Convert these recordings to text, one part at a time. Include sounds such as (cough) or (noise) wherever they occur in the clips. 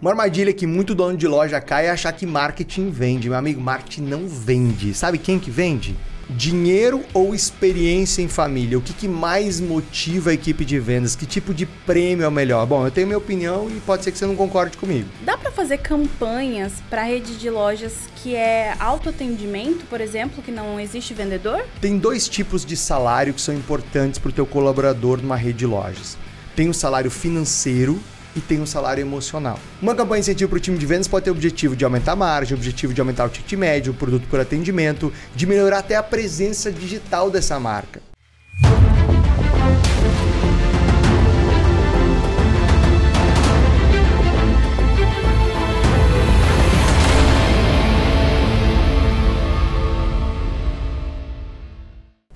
Uma armadilha que muito dono de loja cai é achar que marketing vende. Meu amigo, marketing não vende. Sabe quem que vende? Dinheiro ou experiência em família? O que, que mais motiva a equipe de vendas? Que tipo de prêmio é o melhor? Bom, eu tenho minha opinião e pode ser que você não concorde comigo. Dá para fazer campanhas para rede de lojas que é autoatendimento, por exemplo, que não existe vendedor? Tem dois tipos de salário que são importantes para o teu colaborador numa rede de lojas. Tem o salário financeiro e tem um salário emocional. Uma campanha de incentivo para o time de vendas pode ter o objetivo de aumentar a margem, o objetivo de aumentar o ticket médio, o produto por atendimento, de melhorar até a presença digital dessa marca.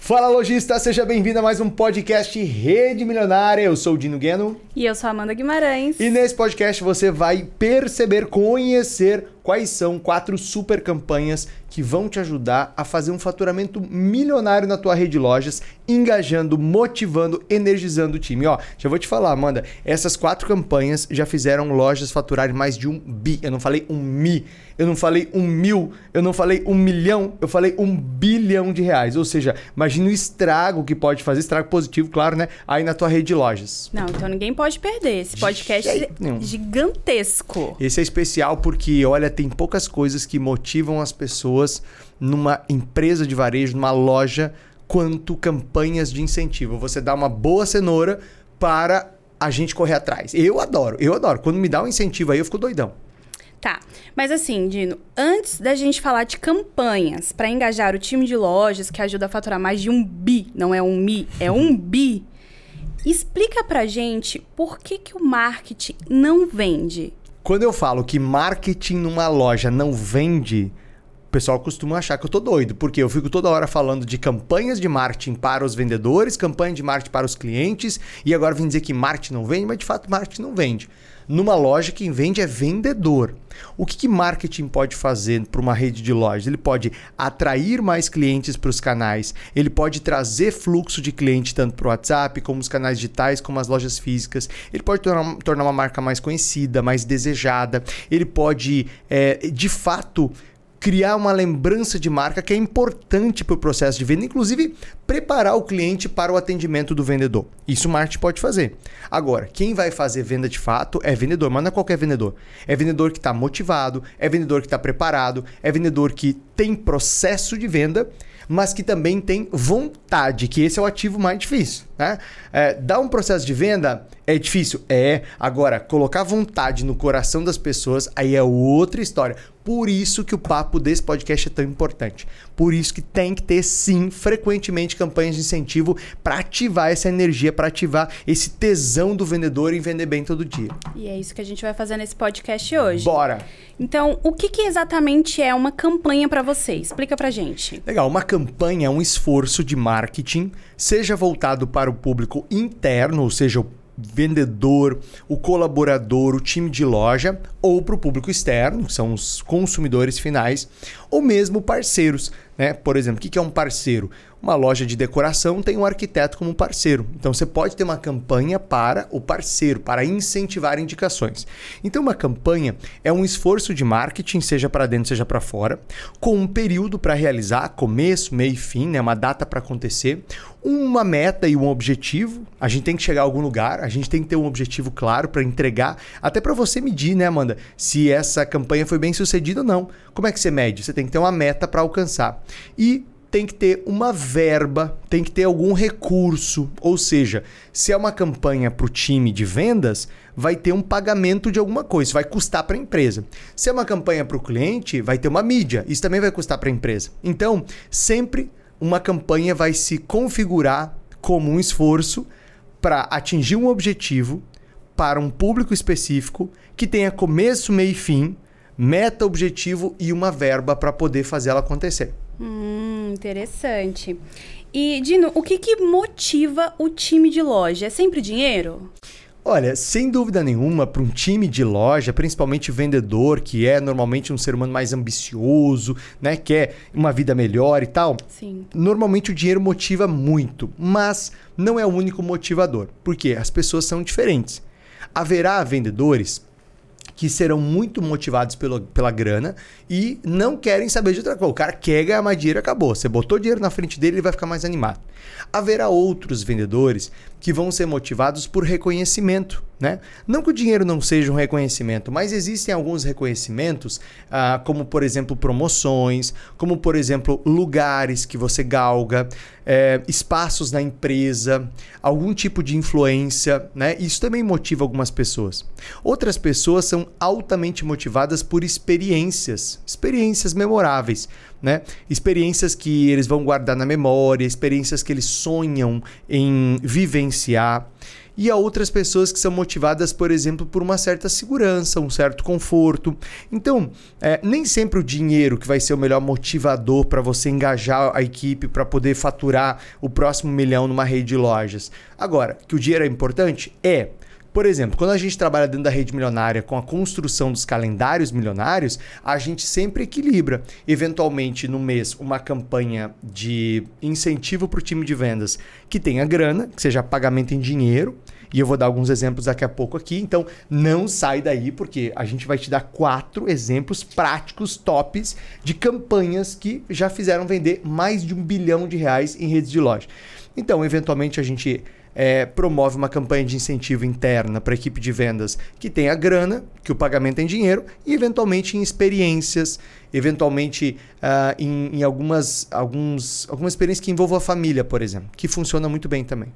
Fala lojista, seja bem-vindo a mais um podcast Rede Milionária. Eu sou o Dino Gueno. E eu sou a Amanda Guimarães. E nesse podcast você vai perceber, conhecer quais são quatro super campanhas que vão te ajudar a fazer um faturamento milionário na tua rede de lojas, engajando, motivando, energizando o time. Ó, já vou te falar, Amanda, essas quatro campanhas já fizeram lojas faturarem mais de um bi. Eu não falei um mi, eu não falei um mil, eu não falei um milhão, eu falei um bilhão de reais. Ou seja, imagina o estrago que pode fazer, estrago positivo, claro, né? Aí na tua rede de lojas. Não, então ninguém pode perder. Esse podcast é gigantesco. Esse é especial porque, olha, tem poucas coisas que motivam as pessoas numa empresa de varejo, numa loja, quanto campanhas de incentivo. Você dá uma boa cenoura para a gente correr atrás. Eu adoro, eu adoro. Quando me dá um incentivo aí, eu fico doidão. Tá, mas assim, Dino, antes da gente falar de campanhas para engajar o time de lojas que ajuda a faturar mais de um bi, não é um mi, é um (laughs) bi, explica pra gente por que, que o marketing não vende. Quando eu falo que marketing numa loja não vende, o pessoal costuma achar que eu tô doido, porque eu fico toda hora falando de campanhas de marketing para os vendedores, campanha de marketing para os clientes, e agora vem dizer que marketing não vende, mas de fato marketing não vende. Numa loja, quem vende é vendedor. O que, que marketing pode fazer para uma rede de lojas? Ele pode atrair mais clientes para os canais, ele pode trazer fluxo de cliente tanto para o WhatsApp, como os canais digitais, como as lojas físicas. Ele pode tornar, tornar uma marca mais conhecida, mais desejada. Ele pode, é, de fato, criar uma lembrança de marca que é importante para o processo de venda, inclusive preparar o cliente para o atendimento do vendedor. Isso o marketing pode fazer. Agora, quem vai fazer venda de fato é vendedor, mas não é qualquer vendedor. É vendedor que está motivado, é vendedor que está preparado, é vendedor que tem processo de venda mas que também tem vontade, que esse é o ativo mais difícil. Né? É, dar um processo de venda é difícil? É. Agora, colocar vontade no coração das pessoas, aí é outra história. Por isso que o papo desse podcast é tão importante. Por isso que tem que ter, sim, frequentemente campanhas de incentivo para ativar essa energia, para ativar esse tesão do vendedor em vender bem todo dia. E é isso que a gente vai fazer nesse podcast hoje. Bora! Então, o que, que exatamente é uma campanha para você? Explica pra gente. Legal, uma campanha é um esforço de marketing, seja voltado para o público interno, ou seja, o vendedor, o colaborador, o time de loja, ou para o público externo, que são os consumidores finais, ou mesmo parceiros. Né? Por exemplo, o que é um parceiro? Uma loja de decoração tem um arquiteto como parceiro. Então você pode ter uma campanha para o parceiro, para incentivar indicações. Então uma campanha é um esforço de marketing, seja para dentro, seja para fora, com um período para realizar, começo, meio e fim, né? uma data para acontecer, uma meta e um objetivo. A gente tem que chegar a algum lugar, a gente tem que ter um objetivo claro para entregar, até para você medir, né, Amanda, se essa campanha foi bem sucedida ou não. Como é que você mede? Você tem que ter uma meta para alcançar. E tem que ter uma verba, tem que ter algum recurso. Ou seja, se é uma campanha para o time de vendas, vai ter um pagamento de alguma coisa, vai custar para a empresa. Se é uma campanha para o cliente, vai ter uma mídia, isso também vai custar para a empresa. Então, sempre uma campanha vai se configurar como um esforço para atingir um objetivo para um público específico que tenha começo, meio e fim, meta, objetivo e uma verba para poder fazer ela acontecer. Hum, interessante. E, Dino, o que, que motiva o time de loja? É sempre dinheiro? Olha, sem dúvida nenhuma, para um time de loja, principalmente vendedor, que é normalmente um ser humano mais ambicioso, né, quer uma vida melhor e tal. Sim. Normalmente o dinheiro motiva muito, mas não é o único motivador, porque as pessoas são diferentes. Haverá vendedores que serão muito motivados pela, pela grana e não querem saber de outra coisa. O cara quer ganhar mais dinheiro, acabou. Você botou dinheiro na frente dele, ele vai ficar mais animado. Haverá outros vendedores que vão ser motivados por reconhecimento, né? Não que o dinheiro não seja um reconhecimento, mas existem alguns reconhecimentos, ah, como por exemplo promoções, como por exemplo lugares que você galga, é, espaços na empresa, algum tipo de influência, né? Isso também motiva algumas pessoas. Outras pessoas são altamente motivadas por experiências, experiências memoráveis né? Experiências que eles vão guardar na memória, experiências que eles sonham em vivenciar. E há outras pessoas que são motivadas, por exemplo, por uma certa segurança, um certo conforto. Então, é, nem sempre o dinheiro que vai ser o melhor motivador para você engajar a equipe para poder faturar o próximo milhão numa rede de lojas. Agora, que o dinheiro é importante? É. Por exemplo, quando a gente trabalha dentro da rede milionária com a construção dos calendários milionários, a gente sempre equilibra. Eventualmente, no mês, uma campanha de incentivo para o time de vendas que tenha grana, que seja pagamento em dinheiro. E eu vou dar alguns exemplos daqui a pouco aqui. Então, não sai daí, porque a gente vai te dar quatro exemplos práticos, tops, de campanhas que já fizeram vender mais de um bilhão de reais em redes de loja. Então, eventualmente, a gente é, promove uma campanha de incentivo interna para a equipe de vendas que tenha grana, que o pagamento é em dinheiro, e eventualmente em experiências, eventualmente uh, em, em, algumas, alguns, algumas experiências que envolvam a família, por exemplo, que funciona muito bem também.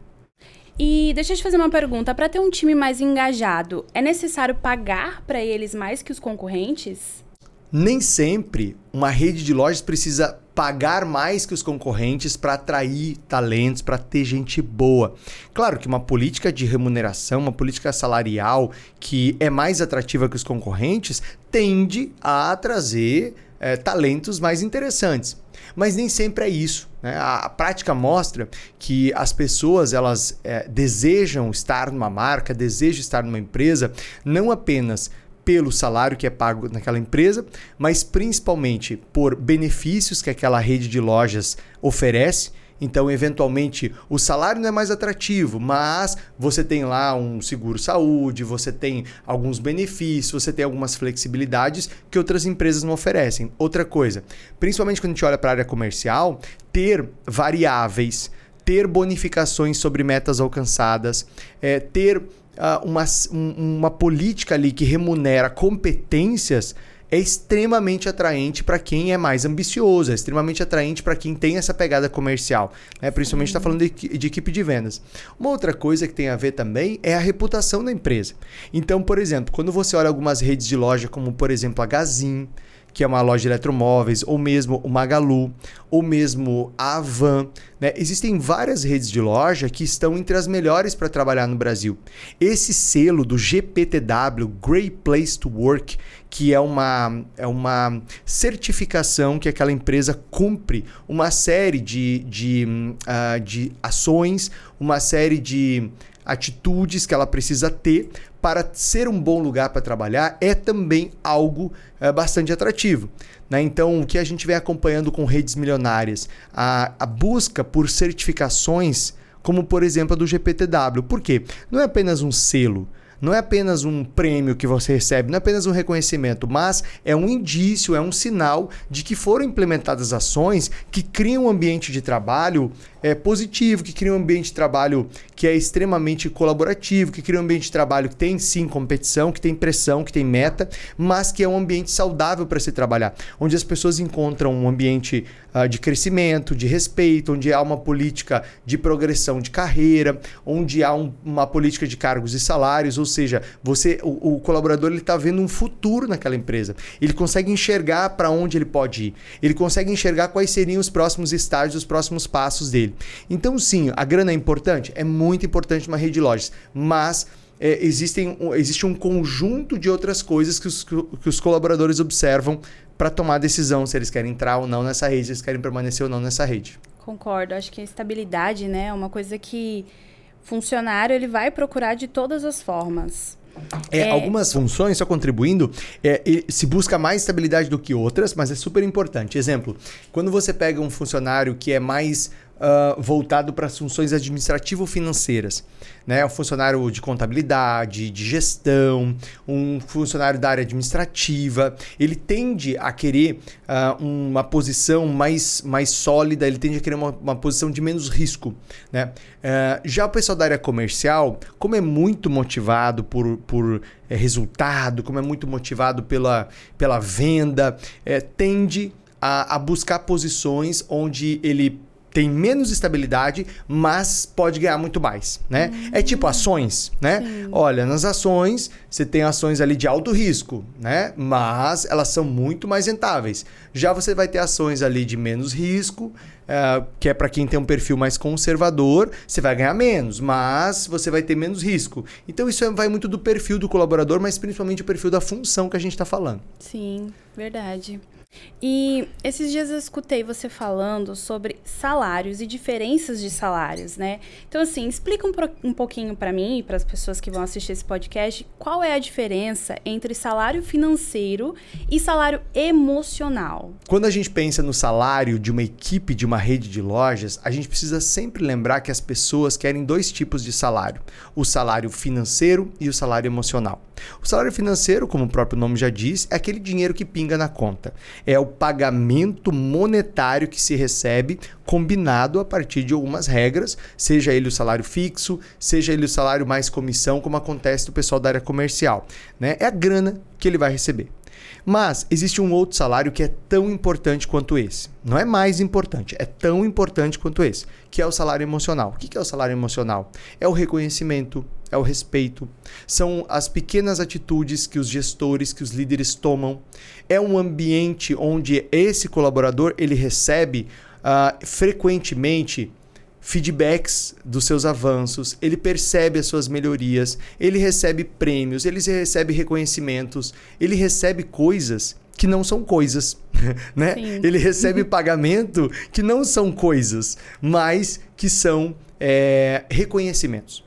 E deixa eu te fazer uma pergunta. Para ter um time mais engajado, é necessário pagar para eles mais que os concorrentes? Nem sempre uma rede de lojas precisa pagar mais que os concorrentes para atrair talentos, para ter gente boa. Claro que uma política de remuneração, uma política salarial que é mais atrativa que os concorrentes, tende a trazer é, talentos mais interessantes. Mas nem sempre é isso. Né? A, prática mostra que as pessoas elas é, desejam estar numa marca, desejam estar numa empresa, não apenas pelo salário que é pago naquela empresa, mas principalmente por benefícios que aquela rede de lojas oferece. Então, eventualmente, o salário não é mais atrativo, mas você tem lá um seguro saúde, você tem alguns benefícios, você tem algumas flexibilidades que outras empresas não oferecem. Outra coisa, principalmente quando a gente olha para a área comercial, ter variáveis, ter bonificações sobre metas alcançadas, é, ter uma, um, uma política ali que remunera competências é extremamente atraente para quem é mais ambicioso, é extremamente atraente para quem tem essa pegada comercial. Né? Principalmente está falando de, de, equipe de vendas. Uma outra coisa que tem a ver também é a reputação da empresa. Então, por exemplo, quando você olha algumas redes de loja, como por exemplo a Gazin, que é uma loja de eletromóveis, ou mesmo o Magalu, ou mesmo a Avan. Né? Existem várias redes de loja que estão entre as melhores para trabalhar no Brasil. Esse selo do GPTW, Great Place to Work, que é uma, é uma certificação que aquela empresa cumpre uma série de, de, uh, de ações, uma série de atitudes que ela precisa ter para ser um bom lugar para trabalhar é também algo é, bastante atrativo. Né? Então, o que a gente vem acompanhando com redes milionárias, a, a busca por certificações, como por exemplo a do GPTW. Por quê? Não é apenas um selo não é apenas um prêmio que você recebe, não é apenas um reconhecimento, mas é um indício, é um sinal de que foram implementadas ações que criam um ambiente de trabalho é, positivo, que cria um ambiente de trabalho que é extremamente colaborativo, que cria um ambiente de trabalho que tem sim competição, que tem pressão, que tem meta, mas que é um ambiente saudável para se trabalhar, onde as pessoas encontram um ambiente uh, de crescimento, de respeito, onde há uma política de progressão de carreira, onde há um, uma política de cargos e salários, ou seja, você, o, o colaborador ele está vendo um futuro naquela empresa, ele consegue enxergar para onde ele pode ir, ele consegue enxergar quais seriam os próximos estágios, os próximos passos dele. Então, sim, a grana é importante? É muito importante uma rede de lojas, mas é, existem, existe um conjunto de outras coisas que os, que os colaboradores observam para tomar a decisão se eles querem entrar ou não nessa rede, se eles querem permanecer ou não nessa rede. Concordo. Acho que a estabilidade né, é uma coisa que funcionário ele vai procurar de todas as formas. É, é... Algumas funções, só contribuindo, é, se busca mais estabilidade do que outras, mas é super importante. Exemplo, quando você pega um funcionário que é mais uh, voltado para as funções administrativo-financeiras. Né? Um funcionário de contabilidade, de gestão, um funcionário da área administrativa. Ele tende a querer uh, uma posição mais, mais sólida, ele tende a querer uma, uma posição de menos risco. Né? Uh, já o pessoal da área comercial, como é muito motivado por, por é, resultado, como é muito motivado pela, pela venda, é, tende a, a buscar posições onde ele tem menos estabilidade, mas pode ganhar muito mais, né? Uhum. É tipo ações, né? Sim. Olha, nas ações você tem ações ali de alto risco, né? Mas elas são muito mais rentáveis. Já você vai ter ações ali de menos risco, uh, que é para quem tem um perfil mais conservador, você vai ganhar menos, mas você vai ter menos risco. Então isso vai muito do perfil do colaborador, mas principalmente o perfil da função que a gente está falando. Sim, verdade. E esses dias eu escutei você falando sobre salários e diferenças de salários, né? Então, assim, explica um, um pouquinho para mim e para as pessoas que vão assistir esse podcast qual é a diferença entre salário financeiro e salário emocional. Quando a gente pensa no salário de uma equipe de uma rede de lojas, a gente precisa sempre lembrar que as pessoas querem dois tipos de salário: o salário financeiro e o salário emocional. O salário financeiro, como o próprio nome já diz, é aquele dinheiro que pinga na conta é o pagamento monetário que se recebe combinado a partir de algumas regras, seja ele o salário fixo, seja ele o salário mais comissão, como acontece do pessoal da área comercial. Né? É a grana que ele vai receber. Mas existe um outro salário que é tão importante quanto esse. Não é mais importante, é tão importante quanto esse, que é o salário emocional. O que é o salário emocional? É o reconhecimento, é o respeito, são as pequenas atitudes que os gestores, que os líderes tomam. É um ambiente onde esse colaborador ele recebe uh, frequentemente feedbacks dos seus avanços, ele percebe as suas melhorias, ele recebe prêmios, ele recebe reconhecimentos, ele recebe coisas que não são coisas, (laughs) né? Sim. Ele recebe (laughs) pagamento que não são coisas, mas que são é, reconhecimentos.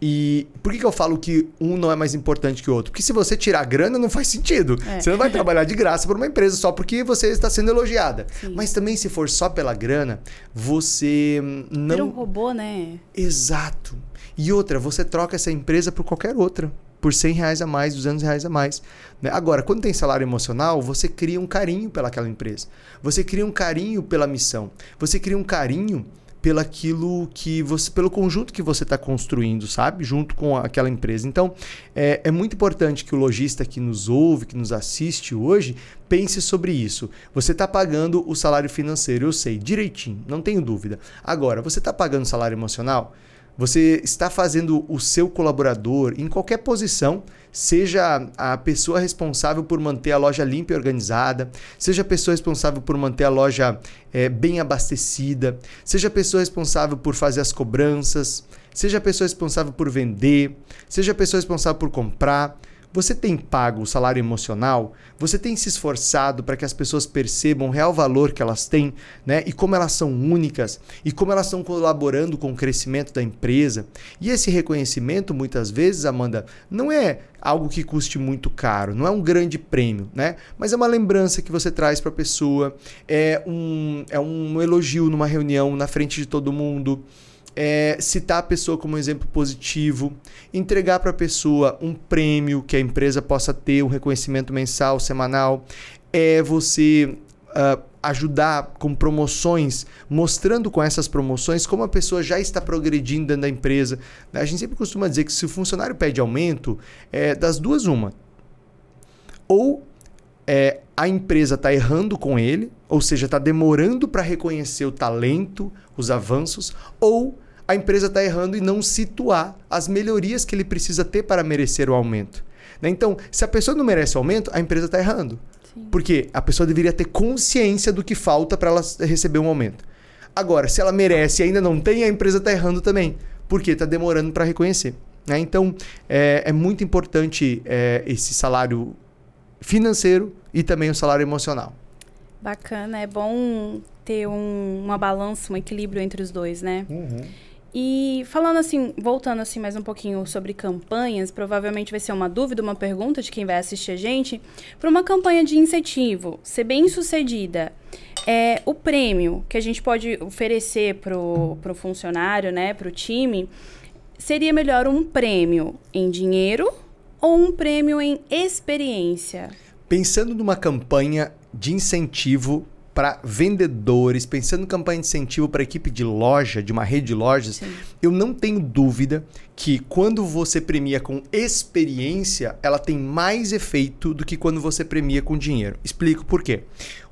E por que, que eu falo que um não é mais importante que o outro? Porque se você tirar grana, não faz sentido. É. Você não vai trabalhar de graça para uma empresa só porque você está sendo elogiada. Sim. Mas também, se for só pela grana, você não. Vira um robô, né? Exato. E outra, você troca essa empresa por qualquer outra. Por 100 reais a mais, 200 reais a mais. Né? Agora, quando tem salário emocional, você cria um carinho pelaquela empresa. Você cria um carinho pela missão. Você cria um carinho pelo aquilo que você, pelo conjunto que você está construindo, sabe? Junto com aquela empresa. Então, é, é muito importante que o lojista que nos ouve, que nos assiste hoje, pense sobre isso. Você está pagando o salário financeiro, eu sei, direitinho, não tenho dúvida. Agora, você está pagando salário emocional? Você está fazendo o seu colaborador em qualquer posição, seja a pessoa responsável por manter a loja limpa e organizada, seja a pessoa responsável por manter a loja é, bem abastecida, seja a pessoa responsável por fazer as cobranças, seja a pessoa responsável por vender, seja a pessoa responsável por comprar. Você tem pago o salário emocional? Você tem se esforçado para que as pessoas percebam o real valor que elas têm, né? E como elas são únicas e como elas estão colaborando com o crescimento da empresa? E esse reconhecimento, muitas vezes, Amanda, não é algo que custe muito caro, não é um grande prêmio, né? Mas é uma lembrança que você traz para a pessoa, é um, é um elogio numa reunião na frente de todo mundo é, citar a pessoa como um exemplo positivo, entregar para a pessoa um prêmio que a empresa possa ter, um reconhecimento mensal, semanal, é você uh, ajudar com promoções, mostrando com essas promoções como a pessoa já está progredindo dentro da empresa. A gente sempre costuma dizer que se o funcionário pede aumento, é das duas uma. Ou é, a empresa está errando com ele, ou seja, está demorando para reconhecer o talento, os avanços, ou a empresa está errando e não situar as melhorias que ele precisa ter para merecer o aumento. Né? Então, se a pessoa não merece o aumento, a empresa está errando. Sim. Porque a pessoa deveria ter consciência do que falta para ela receber um aumento. Agora, se ela merece e ainda não tem, a empresa está errando também. Porque está demorando para reconhecer. Né? Então, é, é, muito importante é, esse salário financeiro e também o salário emocional. Bacana, é bom ter um, uma balança, um equilíbrio entre os dois, né? Uhum. E falando assim, voltando assim mais um pouquinho sobre campanhas, provavelmente vai ser uma dúvida, uma pergunta de quem vai assistir a gente. Para uma campanha de incentivo ser bem sucedida, é, o prêmio que a gente pode oferecer para o funcionário, né, para o time, seria melhor um prêmio em dinheiro ou um prêmio em experiência? Pensando numa campanha de incentivo para vendedores, pensando em campanha de incentivo para equipe de loja, de uma rede de lojas, Sim. eu não tenho dúvida que quando você premia com experiência, ela tem mais efeito do que quando você premia com dinheiro. Explico por quê.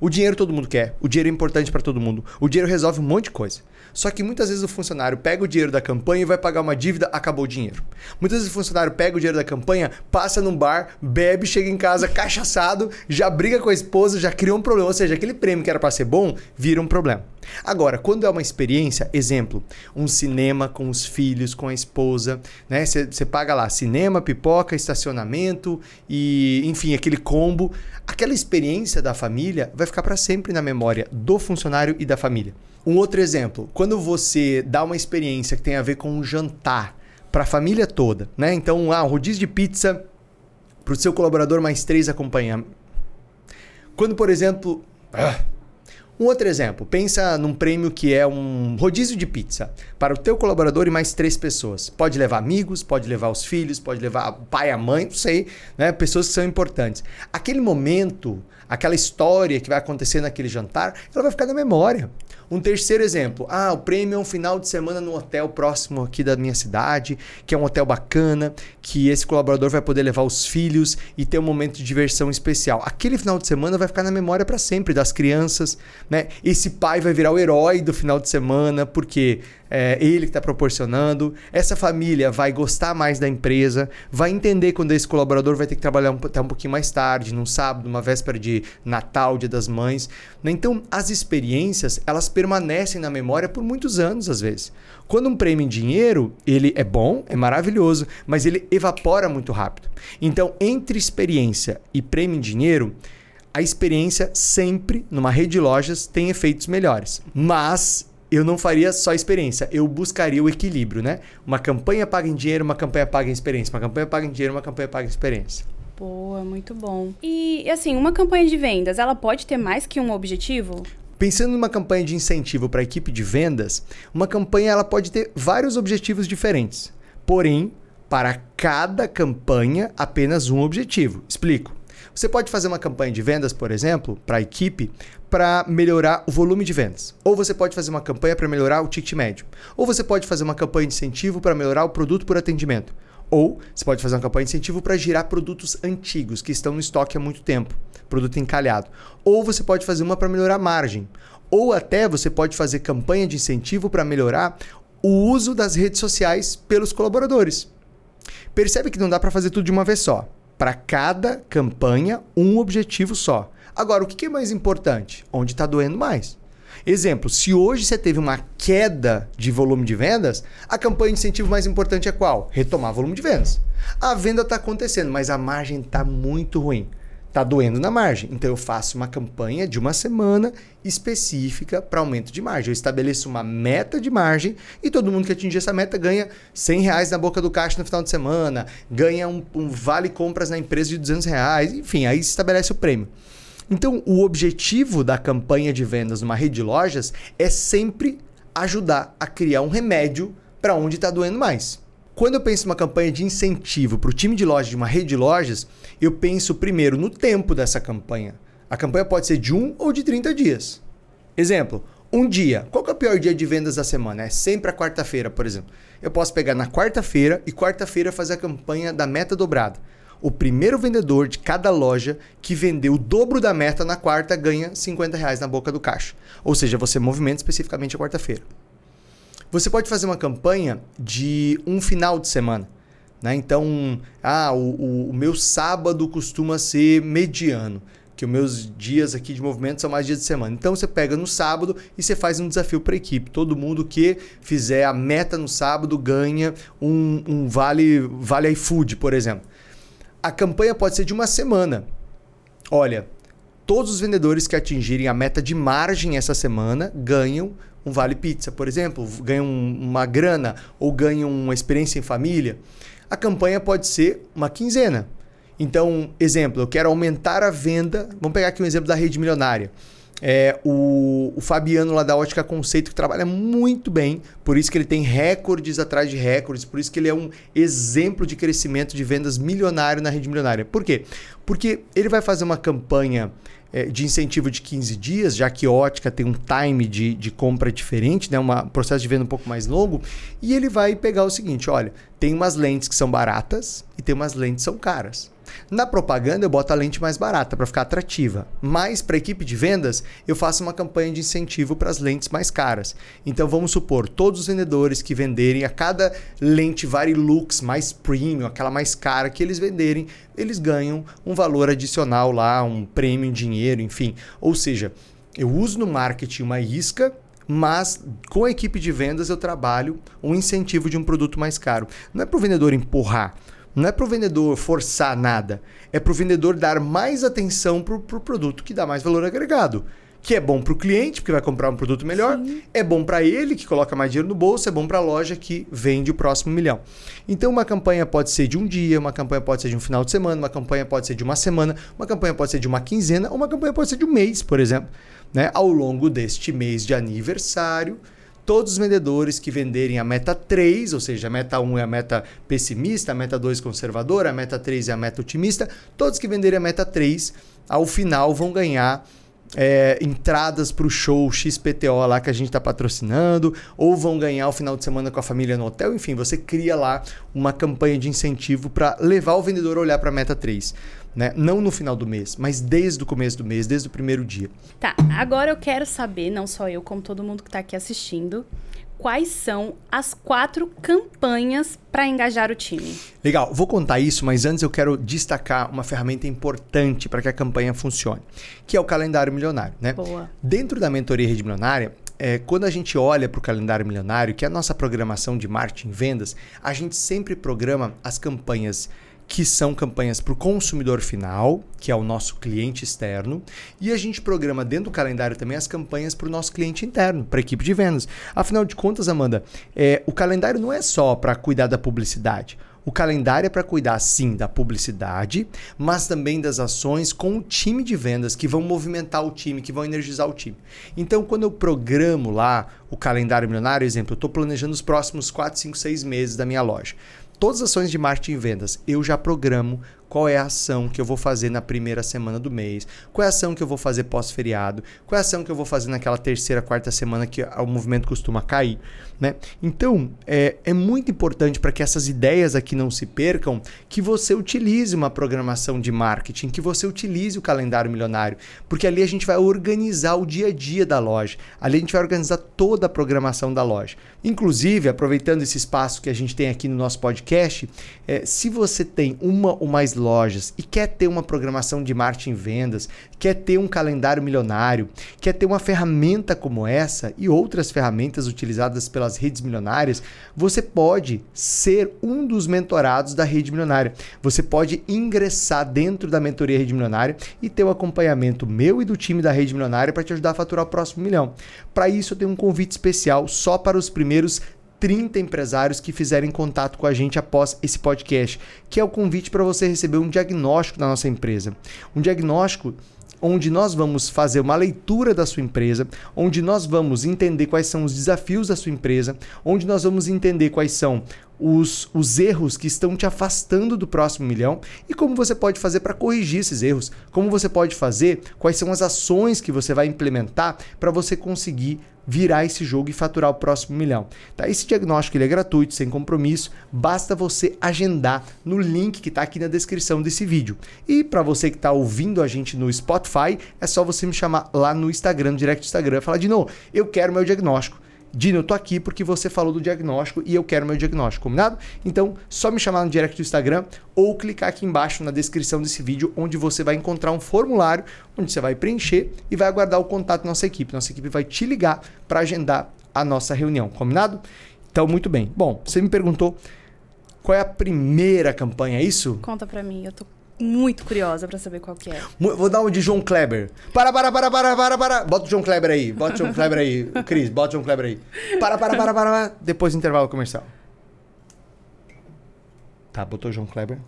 O dinheiro todo mundo quer, o dinheiro é importante para todo mundo, o dinheiro resolve um monte de coisa. Só que muitas vezes o funcionário pega o dinheiro da campanha e vai pagar uma dívida, acabou o dinheiro. Muitas vezes o funcionário pega o dinheiro da campanha, passa num bar, bebe, chega em casa cachaçado, já briga com a esposa, já cria um problema. Ou seja, aquele prêmio que era para ser bom, vira um problema. Agora, quando é uma experiência, exemplo, um cinema com os filhos, com a esposa, né? Você paga lá cinema, pipoca, estacionamento e, enfim, aquele combo. Aquela experiência da família vai ficar para sempre na memória do funcionário e da família. Um outro exemplo, quando você dá uma experiência que tem a ver com um jantar para a família toda, né? Então, ah, um rodízio de pizza para o seu colaborador mais três acompanhar. Quando, por exemplo, ah, um outro exemplo, pensa num prêmio que é um rodízio de pizza para o teu colaborador e mais três pessoas. Pode levar amigos, pode levar os filhos, pode levar o pai, a mãe, não sei, né? Pessoas que são importantes. Aquele momento, aquela história que vai acontecer naquele jantar, ela vai ficar na memória. Um terceiro exemplo, ah, o prêmio é um final de semana no hotel próximo aqui da minha cidade, que é um hotel bacana, que esse colaborador vai poder levar os filhos e ter um momento de diversão especial. Aquele final de semana vai ficar na memória para sempre das crianças, né? Esse pai vai virar o herói do final de semana porque é ele que está proporcionando. Essa família vai gostar mais da empresa, vai entender quando esse colaborador vai ter que trabalhar um, até um pouquinho mais tarde, num sábado, numa véspera de Natal, Dia das Mães. Né? Então, as experiências elas permanecem na memória por muitos anos às vezes. Quando um prêmio em dinheiro, ele é bom, é maravilhoso, mas ele evapora muito rápido. Então, entre experiência e prêmio em dinheiro, a experiência sempre, numa rede de lojas, tem efeitos melhores. Mas eu não faria só experiência, eu buscaria o equilíbrio, né? Uma campanha paga em dinheiro, uma campanha paga em experiência, uma campanha paga em dinheiro, uma campanha paga em experiência. Boa, muito bom. E assim, uma campanha de vendas, ela pode ter mais que um objetivo? Pensando numa campanha de incentivo para a equipe de vendas, uma campanha ela pode ter vários objetivos diferentes. Porém, para cada campanha, apenas um objetivo. Explico. Você pode fazer uma campanha de vendas, por exemplo, para a equipe, para melhorar o volume de vendas. Ou você pode fazer uma campanha para melhorar o ticket médio. Ou você pode fazer uma campanha de incentivo para melhorar o produto por atendimento. Ou você pode fazer uma campanha de incentivo para girar produtos antigos que estão no estoque há muito tempo, produto encalhado. Ou você pode fazer uma para melhorar a margem. Ou até você pode fazer campanha de incentivo para melhorar o uso das redes sociais pelos colaboradores. Percebe que não dá para fazer tudo de uma vez só para cada campanha um objetivo só. Agora, o que é mais importante? Onde está doendo mais? Exemplo, se hoje você teve uma queda de volume de vendas, a campanha de incentivo mais importante é qual? Retomar volume de vendas. A venda está acontecendo, mas a margem está muito ruim está doendo na margem. Então eu faço uma campanha de uma semana específica para aumento de margem. Eu estabeleço uma meta de margem e todo mundo que atingir essa meta ganha 100 reais na boca do caixa no final de semana, ganha um, um vale compras na empresa de 200 reais, enfim, aí se estabelece o prêmio. Então o objetivo da campanha de vendas numa rede de lojas é sempre ajudar a criar um remédio para onde está doendo mais. Quando eu penso em uma campanha de incentivo para o time de loja de uma rede de lojas, eu penso primeiro no tempo dessa campanha. A campanha pode ser de um ou de 30 dias. Exemplo, um dia. Qual é o pior dia de vendas da semana? É sempre a quarta-feira, por exemplo. Eu posso pegar na quarta-feira e quarta-feira fazer a campanha da meta dobrada. O primeiro vendedor de cada loja que vendeu o dobro da meta na quarta ganha 50 reais na boca do caixa. Ou seja, você movimenta especificamente a quarta-feira. Você pode fazer uma campanha de um final de semana. Né? Então, ah, o, o, meu sábado costuma ser mediano que os meus dias aqui de movimento são mais dias de semana. Então você pega no sábado e você faz um desafio para a equipe. Todo mundo que fizer a meta no sábado ganha um, um vale vale iFood, por exemplo. A campanha pode ser de uma semana. Olha, todos os vendedores que atingirem a meta de margem essa semana ganham um vale pizza, por exemplo, ganham uma grana ou ganham uma experiência em família. A campanha pode ser uma quinzena. Então, exemplo, eu quero aumentar a venda. Vamos pegar aqui um exemplo da rede milionária. É, o, o, Fabiano lá da Ótica Conceito, que trabalha muito bem, por isso que ele tem recordes atrás de recordes, por isso que ele é um exemplo de crescimento de vendas milionário na rede milionária. Por quê? Porque ele vai fazer uma campanha de incentivo de 15 dias, já que ótica tem um time de, de compra diferente, né? um processo de venda um pouco mais longo, e ele vai pegar o seguinte: olha, tem umas lentes que são baratas e tem umas lentes que são caras. Na propaganda eu boto a lente mais barata para ficar atrativa, mas para equipe de vendas eu faço uma campanha de incentivo para as lentes mais caras. Então vamos supor, todos os vendedores que venderem a cada lente Varilux mais premium, aquela mais cara que eles venderem, eles ganham um valor adicional lá, um prêmio em dinheiro, enfim. Ou seja, eu uso no marketing uma isca mas com a equipe de vendas eu trabalho um incentivo de um produto mais caro. Não é para o vendedor empurrar, não é para o vendedor forçar nada, é para o vendedor dar mais atenção para o pro produto que dá mais valor agregado. Que é bom para o cliente, porque vai comprar um produto melhor, Sim. é bom para ele, que coloca mais dinheiro no bolso, é bom para a loja, que vende o próximo milhão. Então, uma campanha pode ser de um dia, uma campanha pode ser de um final de semana, uma campanha pode ser de uma semana, uma campanha pode ser de uma quinzena, ou uma campanha pode ser de um mês, por exemplo. Né? Ao longo deste mês de aniversário, todos os vendedores que venderem a meta 3, ou seja, a meta 1 é a meta pessimista, a meta 2 conservadora, a meta 3 é a meta otimista, todos que venderem a meta 3, ao final vão ganhar é, entradas para o show XPTO lá que a gente está patrocinando, ou vão ganhar o final de semana com a família no hotel. Enfim, você cria lá uma campanha de incentivo para levar o vendedor a olhar para a meta 3 né? Não no final do mês, mas desde o começo do mês, desde o primeiro dia. Tá, agora eu quero saber, não só eu, como todo mundo que está aqui assistindo, quais são as quatro campanhas para engajar o time. Legal, vou contar isso, mas antes eu quero destacar uma ferramenta importante para que a campanha funcione, que é o calendário milionário, né? Boa. Dentro da mentoria Rede Milionária, é, quando a gente olha para o calendário milionário, que é a nossa programação de marketing e vendas, a gente sempre programa as campanhas que são campanhas para o consumidor final, que é o nosso cliente externo, e a gente programa dentro do calendário também as campanhas para o nosso cliente interno, para a equipe de vendas. Afinal de contas, Amanda, é, o calendário não é só para cuidar da publicidade. O calendário é para cuidar, sim, da publicidade, mas também das ações com o time de vendas que vão movimentar o time, que vão energizar o time. Então, quando eu programo lá o calendário milionário, exemplo, eu estou planejando os próximos 4, 5, 6 meses da minha loja todas as ações de marketing e vendas, eu já programo qual é a ação que eu vou fazer na primeira semana do mês, qual é a ação que eu vou fazer pós-feriado, qual é a ação que eu vou fazer naquela terceira, quarta semana que o movimento costuma cair. Né? Então, é, é muito importante para que essas ideias aqui não se percam, que você utilize uma programação de marketing, que você utilize o calendário milionário, porque ali a gente vai organizar o dia a dia da loja, ali a gente vai organizar toda a programação da loja. Inclusive, aproveitando esse espaço que a gente tem aqui no nosso podcast, é, se você tem uma ou mais lojas e quer ter uma programação de marketing vendas, quer ter um calendário milionário, quer ter uma ferramenta como essa e outras ferramentas utilizadas pelas redes milionárias, você pode ser um dos mentorados da rede milionária. Você pode ingressar dentro da mentoria Rede Milionária e ter o acompanhamento meu e do time da Rede Milionária para te ajudar a faturar o próximo milhão. Para isso, eu tenho um convite especial só para os primeiros 30 empresários que fizerem contato com a gente após esse podcast, que é o convite para você receber um diagnóstico da nossa empresa. Um diagnóstico onde nós vamos fazer uma leitura da sua empresa, onde nós vamos entender quais são os desafios da sua empresa, onde nós vamos entender quais são os, os erros que estão te afastando do próximo milhão e como você pode fazer para corrigir esses erros, como você pode fazer, quais são as ações que você vai implementar para você conseguir virar esse jogo e faturar o próximo milhão. Tá? Esse diagnóstico ele é gratuito, sem compromisso, basta você agendar no link que está aqui na descrição desse vídeo. E para você que está ouvindo a gente no Spotify, é só você me chamar lá no Instagram, no direct do Instagram, falar de novo, eu quero meu diagnóstico. Dino, eu tô aqui porque você falou do diagnóstico e eu quero meu diagnóstico, combinado? Então, só me chamar no direct do Instagram ou clicar aqui embaixo na descrição desse vídeo, onde você vai encontrar um formulário onde você vai preencher e vai aguardar o contato da nossa equipe. Nossa equipe vai te ligar para agendar a nossa reunião, combinado? Então, muito bem. Bom, você me perguntou qual é a primeira campanha, é isso? Conta para mim, eu tô muito curiosa pra saber qual que é. Vou dar um de João Kleber. Para, para, para, para, para, para. Bota o João Kleber aí. Bota o João Kleber aí. Cris, bota o João Kleber aí. Para, para, para, para, para. Depois do intervalo comercial. Tá, botou o João Kleber.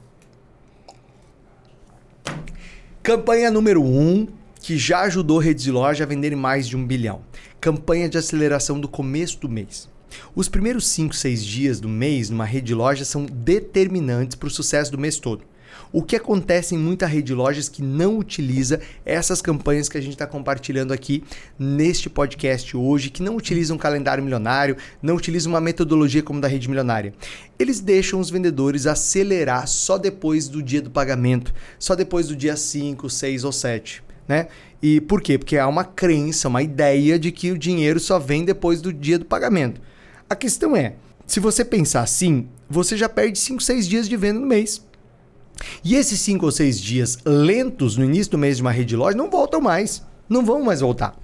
Campanha número 1, um, que já ajudou redes de loja a venderem mais de um bilhão. Campanha de aceleração do começo do mês. Os primeiros 5, 6 dias do mês numa rede de loja são determinantes para o sucesso do mês todo. O que acontece em muita rede de lojas que não utiliza essas campanhas que a gente está compartilhando aqui neste podcast hoje, que não utilizam um calendário milionário, não utilizam uma metodologia como da rede milionária. Eles deixam os vendedores acelerar só depois do dia do pagamento, só depois do dia 5, 6 ou 7. Né? E por quê? Porque há uma crença, uma ideia de que o dinheiro só vem depois do dia do pagamento. A questão é, se você pensar assim, você já perde 5, 6 dias de venda no mês. E esses 5 ou 6 dias lentos no início do mês de uma rede de loja não voltam mais. Não vão mais voltar.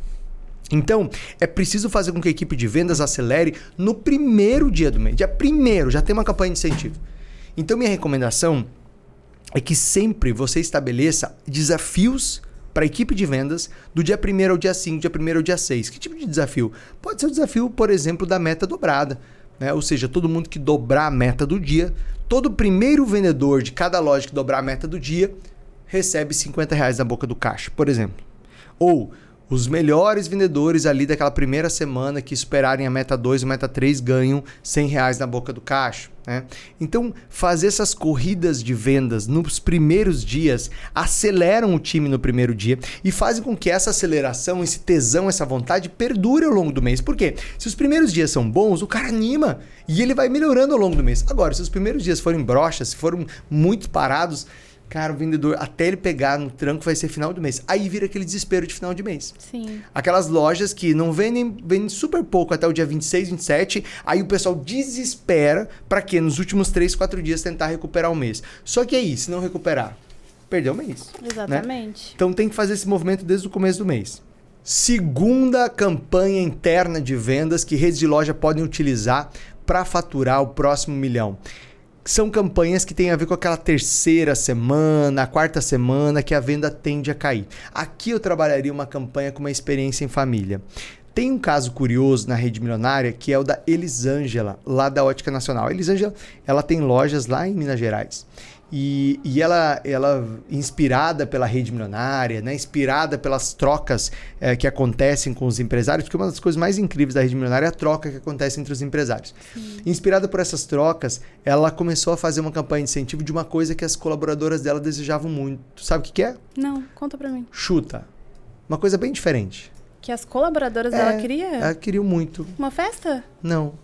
Então, é preciso fazer com que a equipe de vendas acelere no primeiro dia do mês. Dia primeiro, já tem uma campanha de incentivo. Então, minha recomendação é que sempre você estabeleça desafios para a equipe de vendas do dia 1 ao dia 5, dia 1 ao dia 6. Que tipo de desafio? Pode ser o desafio, por exemplo, da meta dobrada. Né? Ou seja, todo mundo que dobrar a meta do dia, todo primeiro vendedor de cada loja que dobrar a meta do dia recebe 50 reais na boca do caixa, por exemplo. Ou os melhores vendedores ali daquela primeira semana que superarem a meta 2 e meta 3 ganham 100 reais na boca do caixa. Né? Então, fazer essas corridas de vendas nos primeiros dias aceleram o time no primeiro dia e fazem com que essa aceleração, esse tesão, essa vontade perdure ao longo do mês. Por quê? Se os primeiros dias são bons, o cara anima e ele vai melhorando ao longo do mês. Agora, se os primeiros dias forem broxas, se foram muito parados, Cara, o vendedor, até ele pegar no tranco, vai ser final do mês. Aí vira aquele desespero de final de mês. Sim. Aquelas lojas que não vendem, vendem super pouco até o dia 26, 27. Aí o pessoal desespera para quê? Nos últimos 3, 4 dias tentar recuperar o mês. Só que aí, se não recuperar, perdeu o mês. né? Exatamente. Então tem que fazer esse movimento desde o começo do mês. Segunda campanha interna de vendas que redes de loja podem utilizar para faturar o próximo milhão são campanhas que têm a ver com aquela terceira semana, a quarta semana que a venda tende a cair. Aqui eu trabalharia uma campanha com uma experiência em família. Tem um caso curioso na rede milionária que é o da Elisângela, lá da Ótica Nacional. A Elisângela, ela tem lojas lá em Minas Gerais. E, e ela, ela, inspirada pela rede milionária, né? inspirada pelas trocas é, que acontecem com os empresários, porque uma das coisas mais incríveis da rede milionária é a troca que acontece entre os empresários. Sim. Inspirada por essas trocas, ela começou a fazer uma campanha de incentivo de uma coisa que as colaboradoras dela desejavam muito. Sabe o que, que é? Não, conta pra mim. Chuta. Uma coisa bem diferente. Que as colaboradoras é, dela queriam? Ela queriam muito. Uma festa? Não,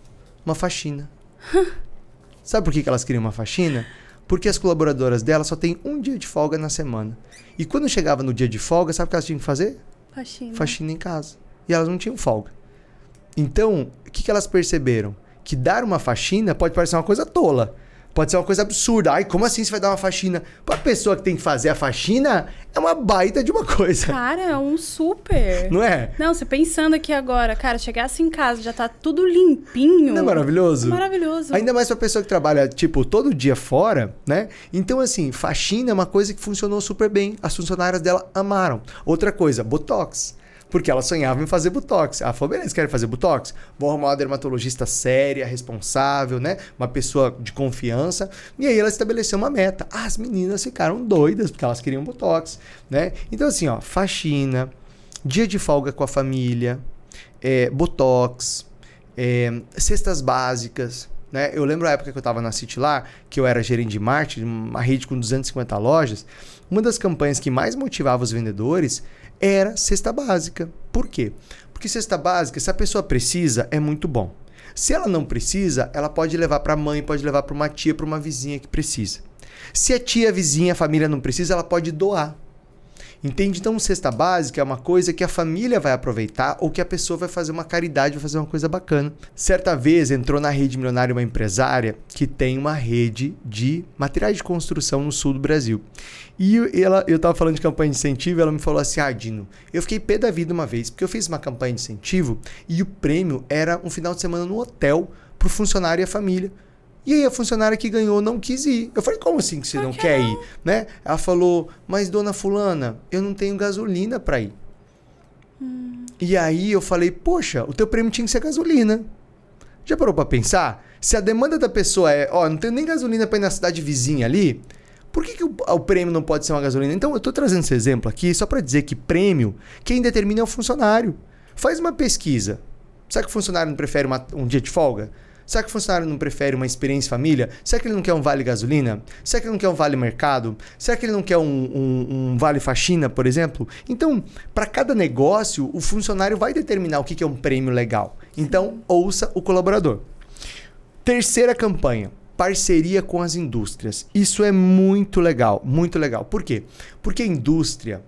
uma faxina. (laughs) Sabe por que elas queriam uma faxina? Porque as colaboradoras dela só têm um dia de folga na semana. E quando chegava no dia de folga, sabe o que elas tinham que fazer? Faxina. Faxina em casa. E elas não tinham folga. Então, o que, que elas perceberam? Que dar uma faxina pode parecer uma coisa tola. Pode ser uma coisa absurda. Ai, como assim você vai dar uma faxina? Para a pessoa que tem que fazer a faxina, é uma baita de uma coisa. Cara, é um super. Não é? Não, você pensando aqui agora, cara, chegasse em casa, já tá tudo limpinho. Não é maravilhoso? Maravilhoso. Ainda mais pra pessoa que trabalha, tipo, todo dia fora, né? Então, assim, faxina é uma coisa que funcionou super bem. As funcionárias dela amaram. Outra coisa, Botox porque ela sonhava em fazer botox. Ela falou: beleza, quer fazer botox? Vou arrumar uma dermatologista séria, responsável, né? Uma pessoa de confiança. E aí ela estabeleceu uma meta. As meninas ficaram doidas porque elas queriam botox, né? Então, assim, ó, faxina, dia de folga com a família, é, botox, é, cestas básicas. Né? Eu lembro a época que eu estava na City lá, que eu era gerente de marketing, uma rede com 250 lojas. Uma das campanhas que mais motivava os vendedores era cesta básica. Por quê? Porque cesta básica, se a pessoa precisa, é muito bom. Se ela não precisa, ela pode levar para a mãe, pode levar para uma tia, para uma vizinha que precisa. Se a tia, a vizinha, a família não precisa, ela pode doar. Entende? Então, cesta básica é uma coisa que a família vai aproveitar ou que a pessoa vai fazer uma caridade, vai fazer uma coisa bacana. Certa vez entrou na rede milionária uma empresária que tem uma rede de materiais de construção no sul do Brasil. E ela, eu estava falando de campanha de incentivo, ela me falou assim: Ah, Dino, eu fiquei pé da vida uma vez, porque eu fiz uma campanha de incentivo e o prêmio era um final de semana no hotel para o funcionário e a família. E aí a funcionária que ganhou não quis ir. Eu falei, como assim que você Por não que quer não? ir? Né? Ela falou, mas dona fulana, eu não tenho gasolina para ir. E aí eu falei, poxa, o teu prêmio tinha que ser gasolina. Já parou pra pensar? Se a demanda da pessoa é, ó, não tenho nem gasolina pra ir na cidade vizinha ali, por que, que o, o prêmio não pode ser uma gasolina? Então eu tô trazendo esse exemplo aqui só pra dizer que prêmio, quem determina é o funcionário. Faz uma pesquisa. Será que o funcionário não prefere uma- um dia de folga? Será que o funcionário não prefere uma experiência família? Será que ele não quer um vale gasolina? Será que ele não quer um vale mercado? Será que ele não quer um, um- um vale faxina, por exemplo? Então, para cada negócio, o funcionário vai determinar o que que é um prêmio legal. Então, ouça o colaborador. Terceira campanha, parceria com as indústrias. Isso é muito legal, muito legal. Por quê? Porque a indústria,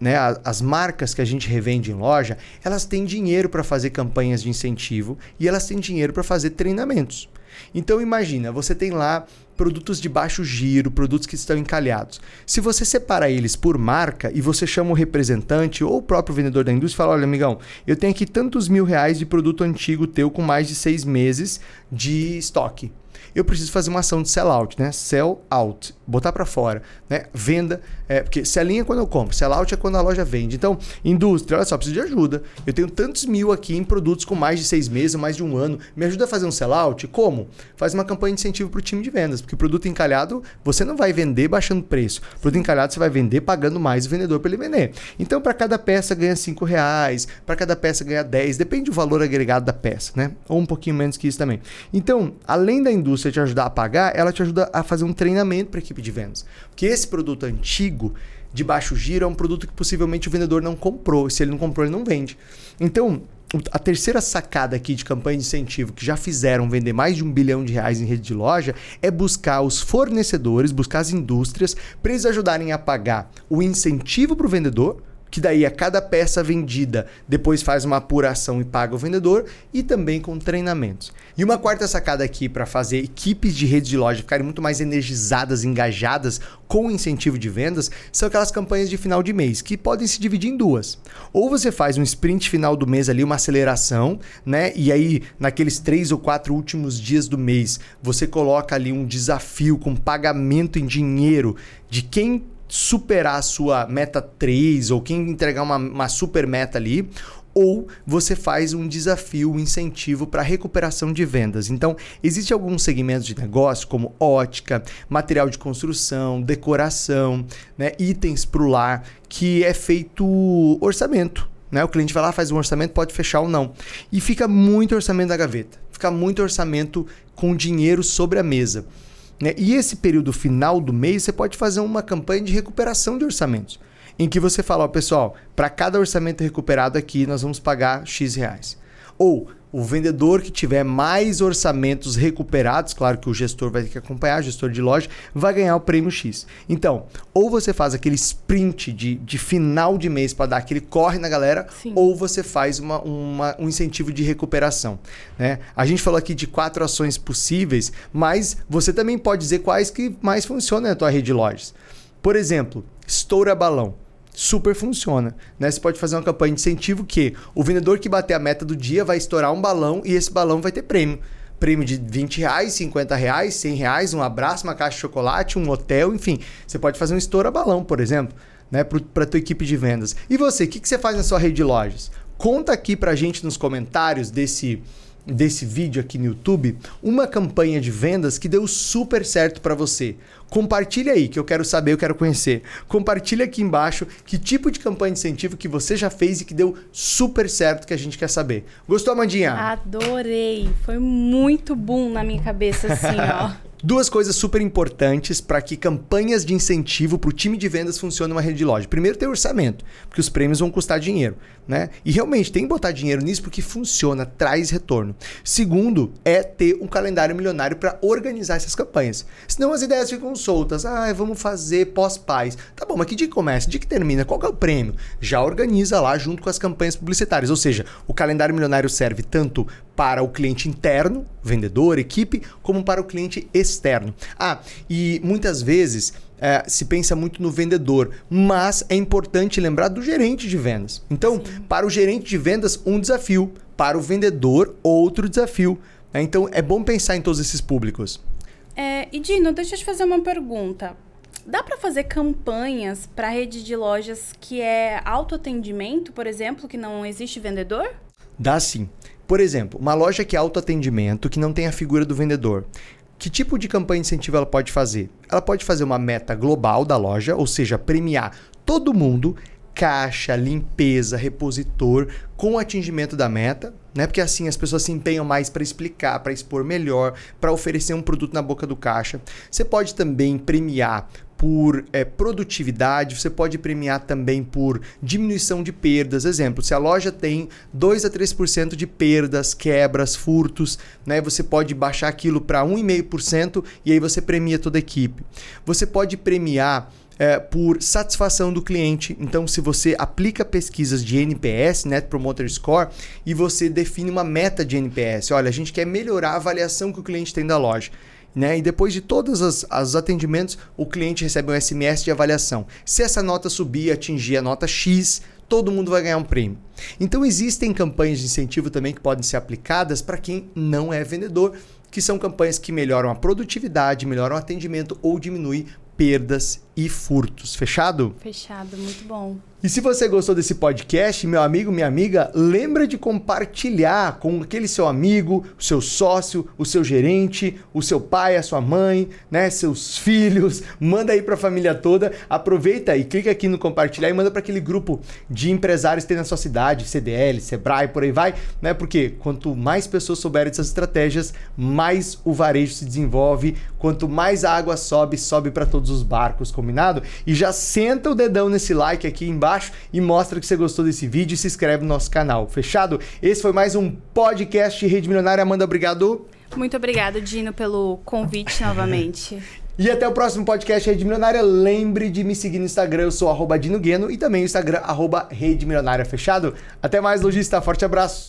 né, as marcas que a gente revende em loja, elas têm dinheiro para fazer campanhas de incentivo e elas têm dinheiro para fazer treinamentos. Então imagina, você tem lá produtos de baixo giro, produtos que estão encalhados. Se você separa eles por marca e você chama o representante ou o próprio vendedor da indústria e fala, olha amigão, eu tenho aqui tantos mil reais de produto antigo teu com mais de seis meses de estoque. Eu preciso fazer uma ação de sell out, né? Sell out, botar para fora, né? Venda, é, porque selling é quando eu compro, sell out é quando a loja vende. Então, indústria, olha só, preciso de ajuda. Eu tenho tantos mil aqui em produtos com mais de seis meses, mais de um ano. Me ajuda a fazer um sell out? Como? Faz uma campanha de incentivo para o time de vendas, porque o produto encalhado você não vai vender baixando preço. O produto encalhado você vai vender pagando mais o vendedor para ele vender. Então, para cada peça ganha cinco reais, para cada peça ganha 10, depende do valor agregado da peça, né? Ou um pouquinho menos que isso também. Então, além da indústria te ajudar a pagar, ela te ajuda a fazer um treinamento para a equipe de vendas. Porque esse produto antigo, de baixo giro, é um produto que possivelmente o vendedor não comprou. Se ele não comprou, ele não vende. Então, a terceira sacada aqui de campanha de incentivo que já fizeram vender mais de um bilhão de reais em rede de loja é buscar os fornecedores, buscar as indústrias, para eles ajudarem a pagar o incentivo para o vendedor, que daí a cada peça vendida depois faz uma apuração e paga o vendedor e também com treinamentos. E uma quarta sacada aqui para fazer equipes de rede de loja ficarem muito mais energizadas, engajadas com incentivo de vendas são aquelas campanhas de final de mês que podem se dividir em duas. Ou você faz um sprint final do mês ali, uma aceleração, né? E aí naqueles três ou quatro últimos dias do mês você coloca ali um desafio com pagamento em dinheiro de quem superar a sua meta 3 ou quem entregar uma, uma super meta ali, ou você faz um desafio, um incentivo para recuperação de vendas. Então, existem alguns segmentos de negócio, como ótica, material de construção, decoração, né, itens para o lar, que é feito orçamento. Né? O cliente vai lá, faz um orçamento, pode fechar ou não. E fica muito orçamento da gaveta. Fica muito orçamento com dinheiro sobre a mesa. Né? E esse período final do mês, você pode fazer uma campanha de recuperação de orçamentos. Em que você fala, ó, pessoal, para cada orçamento recuperado aqui, nós vamos pagar X reais. Ou o vendedor que tiver mais orçamentos recuperados, claro que o gestor vai ter que acompanhar, o gestor de loja, vai ganhar o prêmio X. Então, ou você faz aquele sprint de, de final de mês para dar aquele corre na galera, Sim. ou você faz uma, uma- um incentivo de recuperação. Né? A gente falou aqui de quatro ações possíveis, mas você também pode dizer quais que mais funcionam na tua rede de lojas. Por exemplo, estoura balão. Super funciona. Né? Você pode fazer uma campanha de incentivo que o vendedor que bater a meta do dia vai estourar um balão e esse balão vai ter prêmio. Prêmio de 20 reais, 50 reais, 100 reais, um abraço, uma caixa de chocolate, um hotel, enfim. Você pode fazer um estoura balão, por exemplo, né? para a tua equipe de vendas. E você, o que, que você faz na sua rede de lojas? Conta aqui pra gente nos comentários desse desse vídeo aqui no YouTube uma campanha de vendas que deu super certo para você. Compartilha aí que eu quero saber, eu quero conhecer. Compartilha aqui embaixo que tipo de campanha de incentivo que você já fez e que deu super certo que a gente quer saber. Gostou, Amandinha? Adorei. Foi muito bom na minha cabeça, assim, ó. (laughs) Duas coisas super importantes para que campanhas de incentivo para o time de vendas funcionem numa rede de loja. Primeiro, ter orçamento, porque os prêmios vão custar dinheiro. Né? E realmente tem que botar dinheiro nisso porque funciona, traz retorno. Segundo, é ter um calendário milionário para organizar essas campanhas. Senão as ideias ficam soltas. Ah, vamos fazer pós-paz. Tá bom, mas que dia que começa? Dia que termina? Qual que é o prêmio? Já organiza lá junto com as campanhas publicitárias. Ou seja, o calendário milionário serve tanto para o cliente interno, vendedor, equipe, como para o cliente externo. Ah, e muitas vezes é, se pensa muito no vendedor, mas é importante lembrar do gerente de vendas. Então, para o gerente de vendas, um desafio. Para o vendedor, outro desafio. Né? Então é bom pensar em todos esses públicos. É, e Dino, deixa eu te fazer uma pergunta. Dá para fazer campanhas para rede de lojas que é autoatendimento, por exemplo, que não existe vendedor? Dá sim. Por exemplo, uma loja que é autoatendimento, que não tem a figura do vendedor. Que tipo de campanha de incentivo ela pode fazer? Ela pode fazer uma meta global da loja, ou seja, premiar todo mundo, caixa, limpeza, repositor, com o atingimento da meta, né? Porque assim as pessoas se empenham mais para explicar, para expor melhor, para oferecer um produto na boca do caixa. Você pode também premiar por é, produtividade, você pode premiar também por diminuição de perdas. Exemplo, se a loja tem 2 a 3% de perdas, quebras, furtos, né, você pode baixar aquilo para 1,5% e aí você premia toda a equipe. Você pode premiar é, por satisfação do cliente. Então, se você aplica pesquisas de NPS, Net Promoter Score, e você define uma meta de NPS, olha, a gente quer melhorar a avaliação que o cliente tem da loja. Né? E depois de todos os, os atendimentos, o cliente recebe um SMS de avaliação. Se essa nota subir e atingir a nota X, todo mundo vai ganhar um prêmio. Então existem campanhas de incentivo também que podem ser aplicadas para quem não é vendedor, que são campanhas que melhoram a produtividade, melhoram o atendimento ou diminuem perdas e furtos. Fechado? Fechado, muito bom. E se você gostou desse podcast, meu amigo, minha amiga, lembra de compartilhar com aquele seu amigo, o seu sócio, o seu gerente, o seu pai, a sua mãe, né, seus (laughs) filhos, manda aí para a família toda. Aproveita e clica aqui no compartilhar e manda para aquele grupo de empresários que tem na sua cidade, CDL, Sebrae, por aí vai, né? Porque quanto mais pessoas souberem dessas estratégias, mais o varejo se desenvolve, quanto mais a água sobe, sobe para todos os barcos, combinado? E já senta o dedão nesse like aqui embaixo e mostra que você gostou desse vídeo e se inscreve no nosso canal. Fechado? Esse foi mais um podcast Rede Milionária. Amanda, obrigado. Muito obrigado, Dino, pelo convite novamente. (laughs) E até o próximo podcast Rede Milionária. Lembre de me seguir no Instagram, eu sou arroba Dino Gueno e também o Instagram, arroba Rede Milionária. Fechado? Até mais, lojista. Forte abraço.